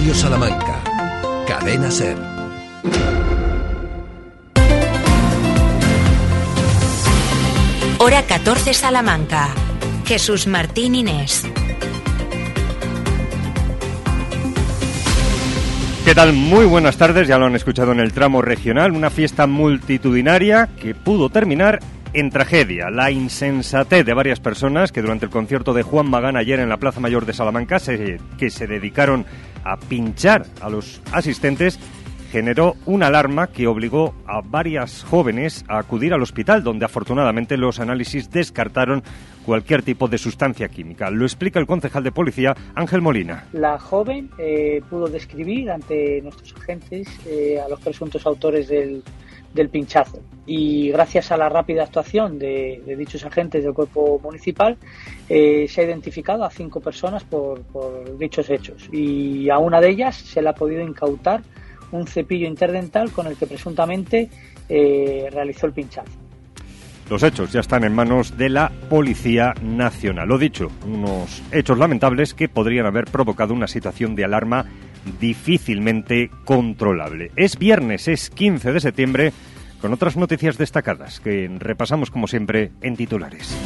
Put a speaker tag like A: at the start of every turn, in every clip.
A: Radio Salamanca. Cadena Ser.
B: Hora 14 Salamanca. Jesús Martín Inés.
C: ¿Qué tal? Muy buenas tardes, ya lo han escuchado en el tramo regional, una fiesta multitudinaria que pudo terminar en tragedia. La insensatez de varias personas que durante el concierto de Juan Magán ayer en la Plaza Mayor de Salamanca, que se dedicaron a pinchar a los asistentes, generó una alarma que obligó a varias jóvenes a acudir al hospital, donde afortunadamente los análisis descartaron cualquier tipo de sustancia química. Lo explica el concejal de policía Ángel Molina.
D: La joven eh, pudo describir ante nuestros agentes eh, a los presuntos autores del, pinchazo y gracias a la rápida actuación de, dichos agentes del cuerpo municipal eh, se ha identificado a cinco personas por, por dichos hechos y a una de ellas se le ha podido incautar un cepillo interdental con el que presuntamente realizó el pinchazo.
C: Los hechos ya están en manos de la Policía Nacional. Lo dicho, unos hechos lamentables que podrían haber provocado una situación de alarma difícilmente controlable. Es viernes, es 15 de septiembre, con otras noticias destacadas que repasamos como siempre en titulares.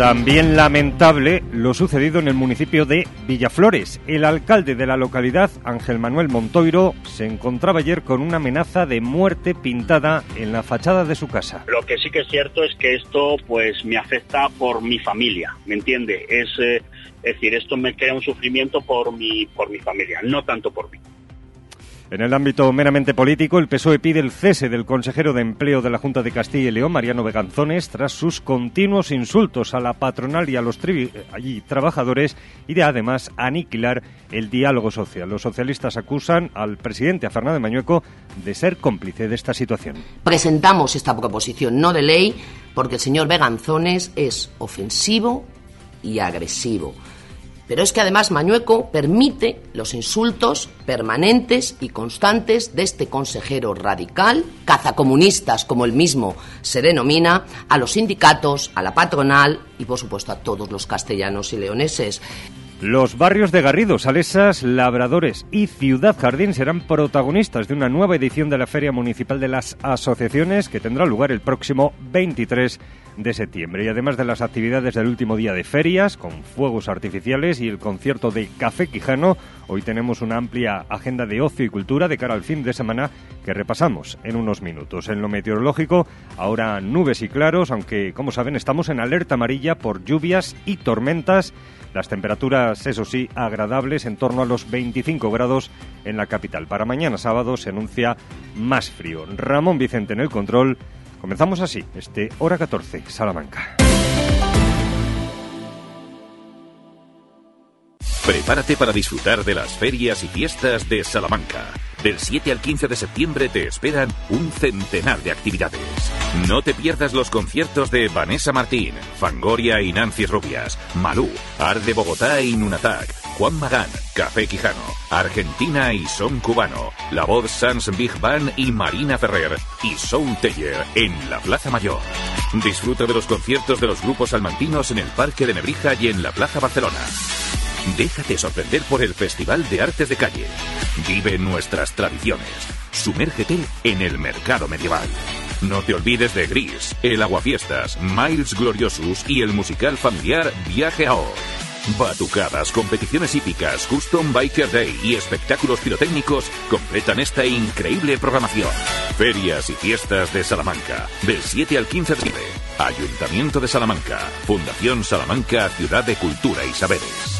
C: También lamentable lo sucedido en el municipio de Villaflores. El alcalde de la localidad, Ángel Manuel Montoiro, se encontraba ayer con una amenaza de muerte pintada en la fachada de su casa.
E: Lo que sí que es cierto es que esto pues me afecta por mi familia, ¿me entiende? Es, eh, es decir, esto me crea un sufrimiento por mi, por mi familia, no tanto por mí.
C: En el ámbito meramente político, el PSOE pide el cese del consejero de Empleo de la Junta de Castilla y León, Mariano Beganzones, tras sus continuos insultos a la patronal y a los allí trabajadores y de además aniquilar el diálogo social. Los socialistas acusan al presidente, a Fernández Mañueco, de ser cómplice de esta situación.
F: Presentamos esta proposición no de ley porque el señor Beganzones es ofensivo y agresivo. Pero es que además Mañueco permite los insultos permanentes y constantes de este consejero radical, cazacomunistas como él mismo se denomina, a los sindicatos, a la patronal y por supuesto a todos los castellanos y leoneses.
C: Los barrios de Garrido, Salesas, Labradores y Ciudad Jardín serán protagonistas de una nueva edición de la Feria Municipal de las Asociaciones que tendrá lugar el próximo 23 de septiembre. Y además de las actividades del último día de ferias, con fuegos artificiales y el concierto de Café Quijano, hoy tenemos una amplia agenda de ocio y cultura de cara al fin de semana que repasamos en unos minutos. En lo meteorológico, ahora nubes y claros, aunque como saben estamos en alerta amarilla por lluvias y tormentas las temperaturas, eso sí, agradables, en torno a los 25 grados en la capital. Para mañana sábado se anuncia más frío. Ramón Vicente en el control. Comenzamos así, este hora 14, Salamanca.
G: Prepárate para disfrutar de las ferias y fiestas de Salamanca. Del 7 al 15 de septiembre te esperan un centenar de actividades. No te pierdas los conciertos de Vanessa Martín, Fangoria y Nancy Rubias, Malú, Ar de Bogotá y Nunatak, Juan Magán, Café Quijano, Argentina y Son Cubano, La Voz Sans Big Band y Marina Ferrer y Sound Teller en la Plaza Mayor. Disfruta de los conciertos de los grupos almantinos en el Parque de Nebrija y en la Plaza Barcelona. Déjate sorprender por el Festival de Artes de Calle. Vive nuestras tradiciones. Sumérgete en el mercado medieval. No te olvides de Gris, el Aguafiestas, Miles Gloriosus y el musical familiar Viaje a Or. Batucadas, competiciones hípicas, Custom Biker Day y espectáculos pirotécnicos completan esta increíble programación. Ferias y fiestas de Salamanca, del 7 al 15 de septiembre. Ayuntamiento de Salamanca, Fundación Salamanca, Ciudad de Cultura y Saberes.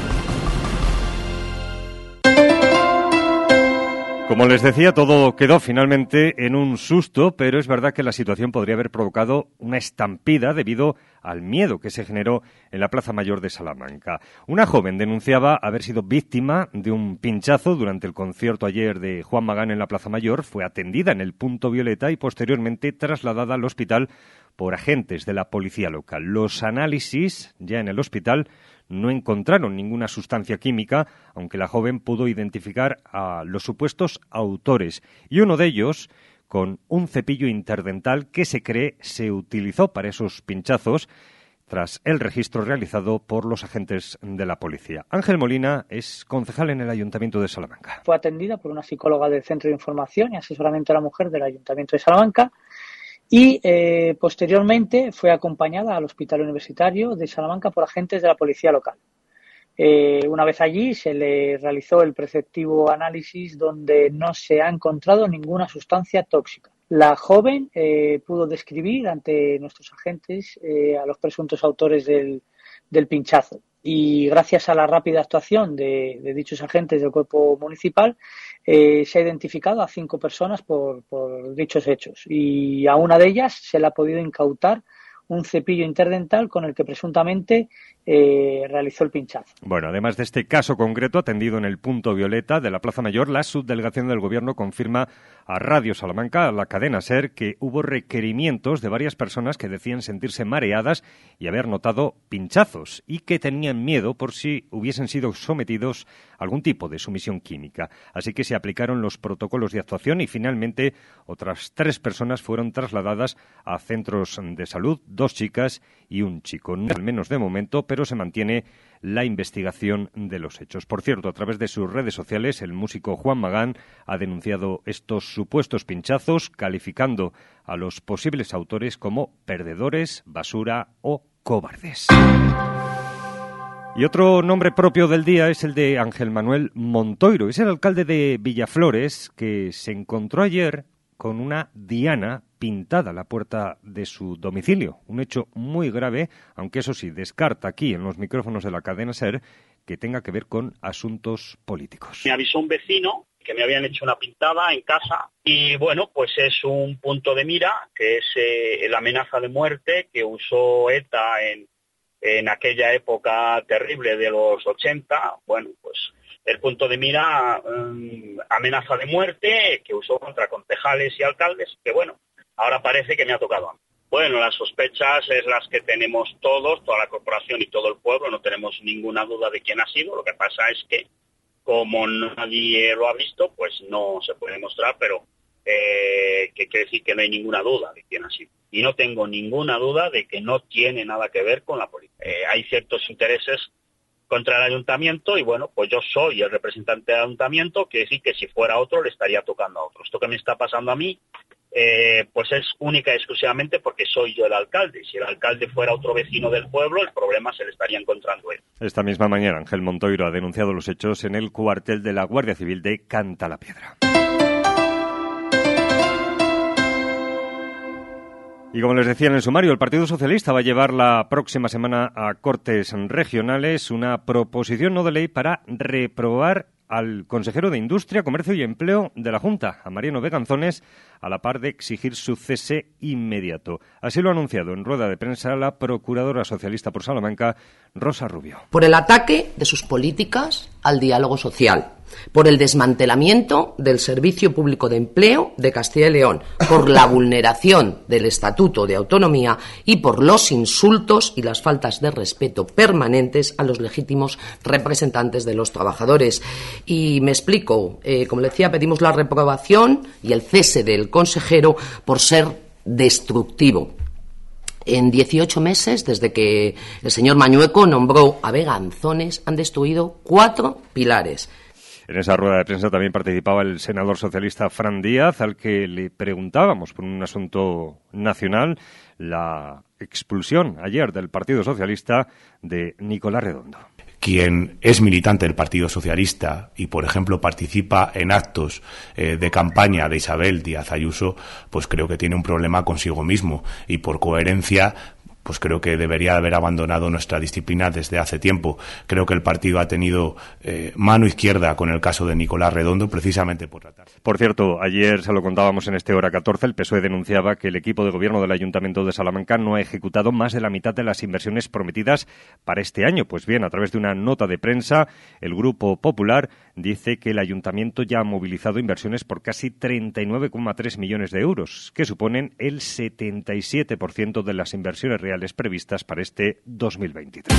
C: Como les decía, todo quedó finalmente en un susto, pero es verdad que la situación podría haber provocado una estampida debido al miedo que se generó en la Plaza Mayor de Salamanca. Una joven denunciaba haber sido víctima de un pinchazo durante el concierto ayer de Juan Magán en la Plaza Mayor, fue atendida en el punto Violeta y posteriormente trasladada al hospital por agentes de la policía local. Los análisis ya en el hospital no encontraron ninguna sustancia química, aunque la joven pudo identificar a los supuestos autores. Y uno de ellos con un cepillo interdental que se cree se utilizó para esos pinchazos tras el registro realizado por los agentes de la policía. Ángel Molina es concejal en el Ayuntamiento de Salamanca.
D: Fue atendida por una psicóloga del Centro de Información y Asesoramiento a la Mujer del Ayuntamiento de Salamanca y eh, posteriormente fue acompañada al Hospital Universitario de Salamanca por agentes de la policía local. Eh, una vez allí se le realizó el preceptivo análisis donde no se ha encontrado ninguna sustancia tóxica. La joven eh, pudo describir ante nuestros agentes a los presuntos autores del, pinchazo y gracias a la rápida actuación de, dichos agentes del cuerpo municipal se ha identificado a cinco personas por, por, dichos hechos. Y a una de ellas se le ha podido incautar un cepillo interdental con el que presuntamente eh, realizó el pinchazo.
C: Bueno, además de este caso concreto atendido en el punto violeta de la Plaza Mayor, la subdelegación del Gobierno confirma a Radio Salamanca, a la cadena SER, que hubo requerimientos de varias personas que decían sentirse mareadas y haber notado pinchazos y que tenían miedo por si hubiesen sido sometidos a algún tipo de sumisión química. Así que se aplicaron los protocolos de actuación y finalmente otras tres personas fueron trasladadas a centros de salud, dos chicas y un chico. al menos de momento, pero se mantiene la investigación de los hechos. Por cierto, a través de sus redes sociales, el músico Juan Magán ha denunciado estos supuestos pinchazos, calificando a los posibles autores como perdedores, basura o cobardes. Y otro nombre propio del día es el de Ángel Manuel Montoiro. Es el alcalde de Villaflores que se encontró ayer con una diana pintada la puerta de su domicilio. Un hecho muy grave, aunque eso sí, descarta aquí en los micrófonos de la cadena SER que tenga que ver con asuntos políticos.
E: Me avisó un vecino que me habían hecho una pintada en casa y bueno, pues es un punto de mira que es eh, la amenaza de muerte que usó ETA en, en aquella época terrible de los 80. Bueno, pues el punto de mira mm, amenaza de muerte que usó contra concejales y alcaldes, que bueno, ahora parece que me ha tocado a mí. Bueno, las sospechas es las que tenemos todos, toda la corporación y todo el pueblo, no tenemos ninguna duda de quién ha sido, lo que pasa es que como nadie lo ha visto, pues no se puede mostrar, pero eh, que quiere decir que no hay ninguna duda de quién ha sido. Y no tengo ninguna duda de que no tiene nada que ver con la política. Eh, hay ciertos intereses contra el ayuntamiento y bueno, pues yo soy el representante del ayuntamiento, que decir que si fuera otro le estaría tocando a otro. Esto que me está pasando a mí, eh, pues es única y exclusivamente porque soy yo el alcalde. Si el alcalde fuera otro vecino del pueblo, el problema se le estaría encontrando él.
C: Esta misma mañana, Ángel Montoiro ha denunciado los hechos en el cuartel de la Guardia Civil de Canta la Piedra. Y como les decía en el sumario, el Partido Socialista va a llevar la próxima semana a Cortes Regionales una proposición no de ley para reprobar al consejero de Industria, Comercio y Empleo de la Junta, a Mariano Veganzones, a la par de exigir su cese inmediato. Así lo ha anunciado en rueda de prensa la procuradora socialista por Salamanca, Rosa Rubio.
F: Por el ataque de sus políticas al diálogo social, por el desmantelamiento del Servicio Público de Empleo de Castilla y León, por la vulneración del Estatuto de Autonomía y por los insultos y las faltas de respeto permanentes a los legítimos representantes de los trabajadores. Y me explico, eh, como le decía, pedimos la reprobación y el cese del consejero por ser destructivo. En 18 meses, desde que el señor Mañueco nombró a Veganzones, han destruido cuatro pilares.
C: En esa rueda de prensa también participaba el senador socialista Fran Díaz, al que le preguntábamos por un asunto nacional, la expulsión ayer del Partido Socialista de Nicolás Redondo.
H: Quien es militante del Partido Socialista y, por ejemplo, participa en actos eh, de campaña de Isabel Díaz Ayuso, pues creo que tiene un problema consigo mismo y, por coherencia, pues creo que debería haber abandonado nuestra disciplina desde hace tiempo. Creo que el partido ha tenido eh, mano izquierda con el caso de Nicolás Redondo, precisamente por tratar.
C: Por cierto, ayer se lo contábamos en este hora 14, el PSOE denunciaba que el equipo de gobierno del Ayuntamiento de Salamanca no ha ejecutado más de la mitad de las inversiones prometidas para este año. Pues bien, a través de una nota de prensa, el Grupo Popular dice que el ayuntamiento ya ha movilizado inversiones por casi 39,3 millones de euros, que suponen el 77% de las inversiones reales previstas para este 2023.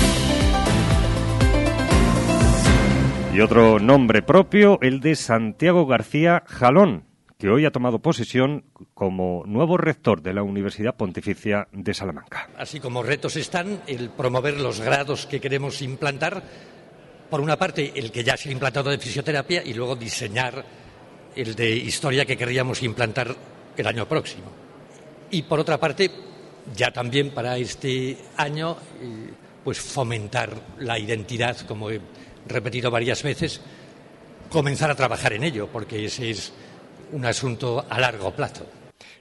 C: Y otro nombre propio, el de Santiago García Jalón, que hoy ha tomado posesión como nuevo rector de la Universidad Pontificia de Salamanca.
I: Así como retos están el promover los grados que queremos implantar, por una parte el que ya se ha implantado de fisioterapia y luego diseñar el de historia que querríamos implantar el año próximo. Y por otra parte, ya también para este año, pues fomentar la identidad, como he repetido varias veces, comenzar a trabajar en ello, porque ese es un asunto a largo plazo.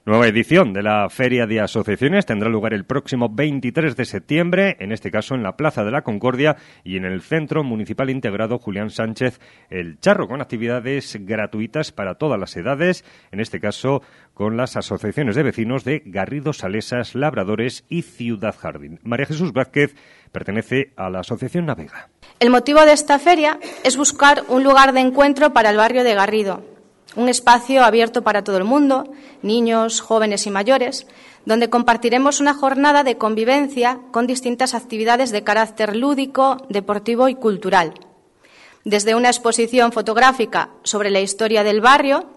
C: Nueva edición de la Feria de Asociaciones tendrá lugar el próximo 23 de septiembre, en este caso en la Plaza de la Concordia y en el Centro Municipal Integrado Julián Sánchez El Charro, con actividades gratuitas para todas las edades, en este caso con las asociaciones de vecinos de Garrido Salesas, Labradores y Ciudad Jardín. María Jesús Vázquez pertenece a la Asociación Navega.
J: El motivo de esta feria es buscar un lugar de encuentro para el barrio de Garrido, un espacio abierto para todo el mundo, niños, jóvenes y mayores, donde compartiremos una jornada de convivencia con distintas actividades de carácter lúdico, deportivo y cultural. Desde una exposición fotográfica sobre la historia del barrio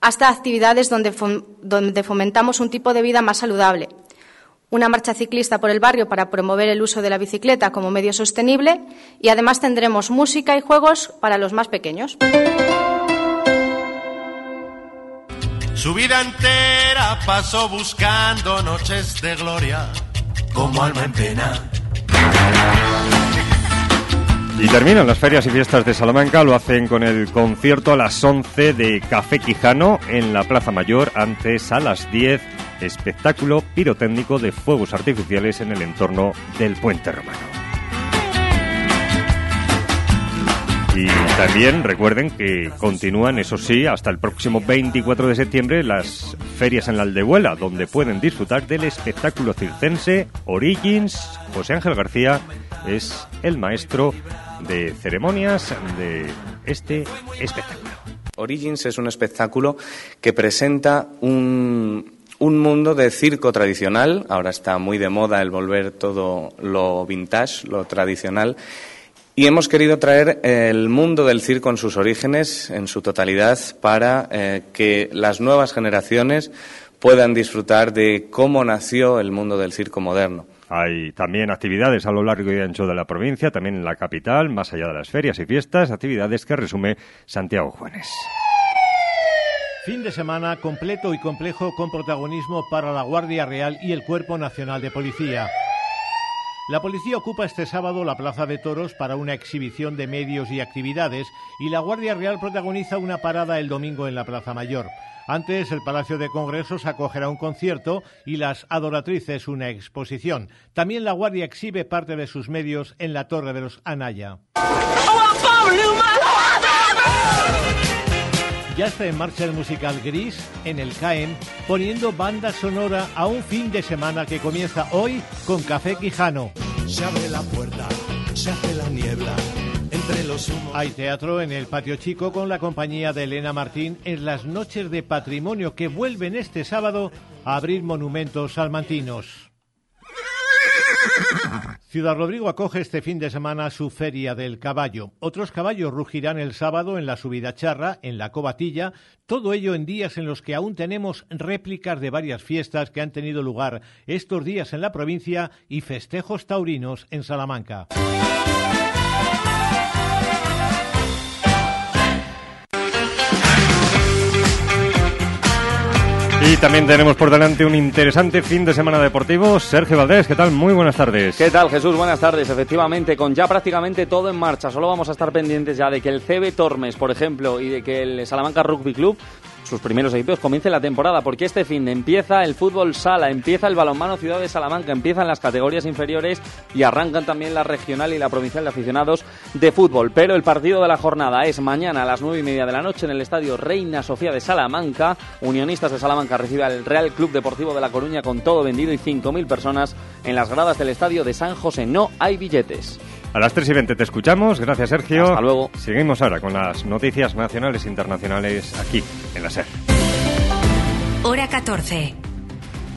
J: hasta actividades donde, fomentamos un tipo de vida más saludable. Una marcha ciclista por el barrio para promover el uso de la bicicleta como medio sostenible y además tendremos música y juegos para los más pequeños.
K: Su vida entera pasó buscando noches de gloria, como alma en pena.
C: Y terminan las ferias y fiestas de Salamanca, lo hacen con el concierto a las 11 de Café Quijano en la Plaza Mayor, antes a las 10, espectáculo pirotécnico de fuegos artificiales en el entorno del Puente Romano. Y también recuerden que continúan, eso sí, hasta el próximo 24 de septiembre las ferias en la Aldehuela, donde pueden disfrutar del espectáculo circense Origins. José Ángel García es el maestro de ceremonias de este espectáculo.
L: Origins es un espectáculo que presenta un, un mundo de circo tradicional. Ahora está muy de moda el volver todo lo vintage, lo tradicional y hemos querido traer el mundo del circo en sus orígenes, en su totalidad, para eh, que las nuevas generaciones puedan disfrutar de cómo nació el mundo del circo moderno.
C: Hay también actividades a lo largo y ancho de la provincia, también en la capital, más allá de las ferias y fiestas, actividades que resume Santiago Juanes.
M: Fin de semana completo y complejo con protagonismo para la Guardia Real y el Cuerpo Nacional de Policía. La policía ocupa este sábado la Plaza de Toros para una exhibición de medios y actividades y la Guardia Real protagoniza una parada el domingo en la Plaza Mayor. Antes, el Palacio de Congresos acogerá un concierto y las Adoratrices una exposición. También la Guardia exhibe parte de sus medios en la Torre de los Anaya. Ya está en marcha el musical Gris en el CAEM, poniendo banda sonora a un fin de semana que comienza hoy con Café Quijano. Se abre la puerta, se hace la niebla. Entre los Hay teatro en el Patio Chico con la compañía de Elena Martín en las noches de patrimonio que vuelven este sábado a abrir monumentos salmantinos. Ciudad Rodrigo acoge este fin de semana su Feria del Caballo. Otros caballos rugirán el sábado en la subida charra, en la cobatilla, todo ello en días en los que aún tenemos réplicas de varias fiestas que han tenido lugar estos días en la provincia y festejos taurinos en Salamanca.
C: Y también tenemos por delante un interesante fin de semana deportivo. Sergio Valdés, ¿qué tal? Muy buenas tardes.
N: ¿Qué tal, Jesús? Buenas tardes. Efectivamente, con ya prácticamente todo en marcha. Solo vamos a estar pendientes ya de que el CB Tormes, por ejemplo, y de que el Salamanca Rugby Club sus primeros equipos comiencen la temporada, porque este fin empieza el fútbol sala, empieza el balonmano Ciudad de Salamanca, empiezan las categorías inferiores y arrancan también la regional y la provincial de aficionados de fútbol. Pero el partido de la jornada es mañana a las nueve y media de la noche en el estadio Reina Sofía de Salamanca. Unionistas de Salamanca recibe al Real Club Deportivo de La Coruña con todo vendido y 5.000 personas en las gradas del estadio de San José. No hay billetes.
C: A las 3 y 20 te escuchamos. Gracias, Sergio.
N: Hasta luego.
C: Seguimos ahora con las noticias nacionales e internacionales aquí en la SER.
B: Hora 14.